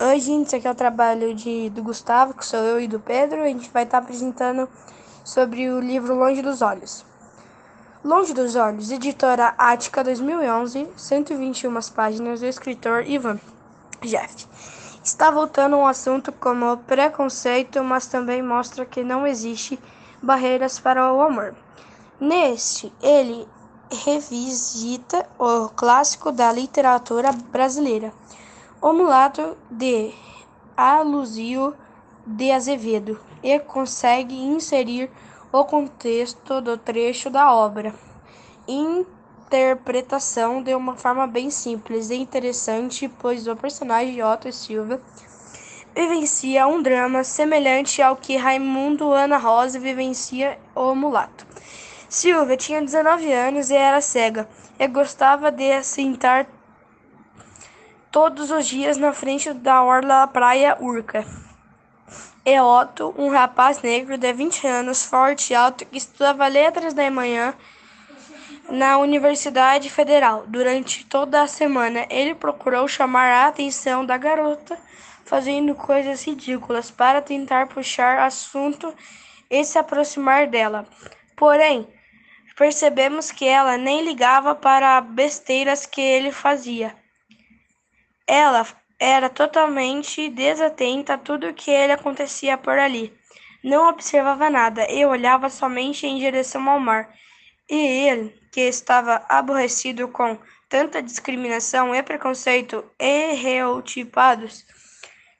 Oi, gente, esse aqui é o trabalho de, do Gustavo, que sou eu e do Pedro. A gente vai estar apresentando sobre o livro Longe dos Olhos. Longe dos Olhos, editora Ática 2011, 121 páginas do escritor Ivan Jeff. Está voltando um assunto como preconceito, mas também mostra que não existe barreiras para o amor. Neste, ele revisita o clássico da literatura brasileira o mulato de Alusio de Azevedo e consegue inserir o contexto do trecho da obra. Interpretação de uma forma bem simples e interessante, pois o personagem de Otto Silva vivencia um drama semelhante ao que Raimundo Ana Rosa vivencia o mulato. Silva tinha 19 anos e era cega, e gostava de assentar todos os dias na frente da orla da praia Urca. E Otto, um rapaz negro de 20 anos, forte e alto, que estudava letras da manhã na Universidade Federal. Durante toda a semana, ele procurou chamar a atenção da garota, fazendo coisas ridículas para tentar puxar assunto e se aproximar dela. Porém, percebemos que ela nem ligava para besteiras que ele fazia. Ela era totalmente desatenta a tudo que ele acontecia por ali. Não observava nada e olhava somente em direção ao mar. E ele, que estava aborrecido com tanta discriminação e preconceito estereotipados,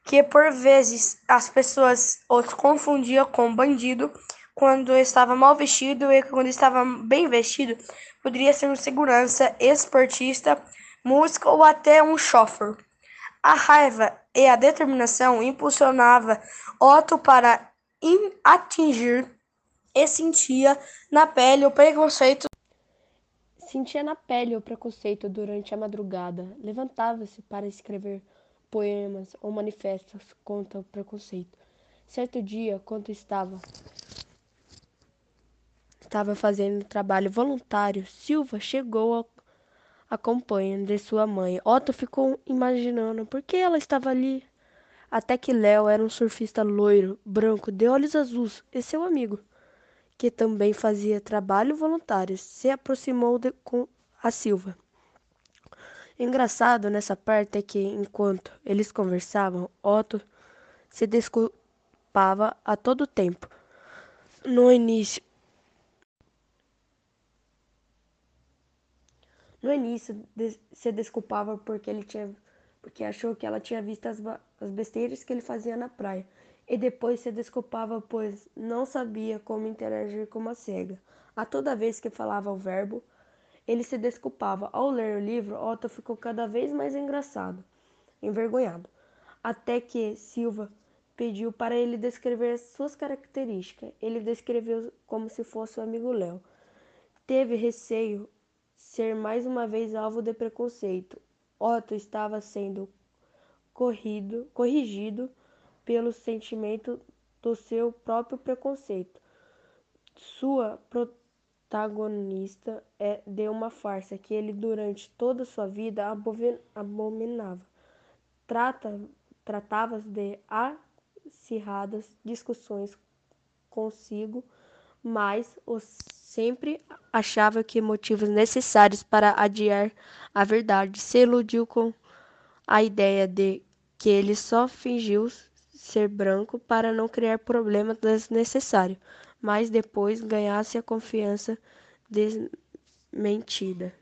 que por vezes as pessoas os confundiam com bandido quando estava mal vestido e quando estava bem vestido, poderia ser um segurança, esportista, música ou até um chofer. A raiva e a determinação impulsionava Otto para atingir e sentia na pele o preconceito. Sentia na pele o preconceito durante a madrugada. Levantava-se para escrever poemas ou manifestos contra o preconceito. Certo dia, quando estava estava fazendo trabalho voluntário, Silva chegou a companhia de sua mãe. Otto ficou imaginando por que ela estava ali. Até que Léo era um surfista loiro, branco, de olhos azuis, e seu amigo, que também fazia trabalho voluntário, se aproximou de, com a Silva. Engraçado nessa parte é que, enquanto eles conversavam, Otto se desculpava a todo tempo. No início, No início, se desculpava porque ele tinha porque achou que ela tinha visto as, as besteiras que ele fazia na praia. E depois se desculpava pois não sabia como interagir com uma cega. A toda vez que falava o verbo, ele se desculpava. Ao ler o livro, Otto ficou cada vez mais engraçado, envergonhado, até que Silva pediu para ele descrever suas características. Ele descreveu como se fosse o amigo Léo. Teve receio ser mais uma vez alvo de preconceito. Otto estava sendo corrido, corrigido pelo sentimento do seu próprio preconceito. Sua protagonista é de uma farsa que ele durante toda sua vida abominava. Trata, tratava de acirradas discussões consigo, mas os Sempre achava que motivos necessários para adiar a verdade. Se iludiu com a ideia de que ele só fingiu ser branco para não criar problemas desnecessários, mas depois ganhasse a confiança desmentida.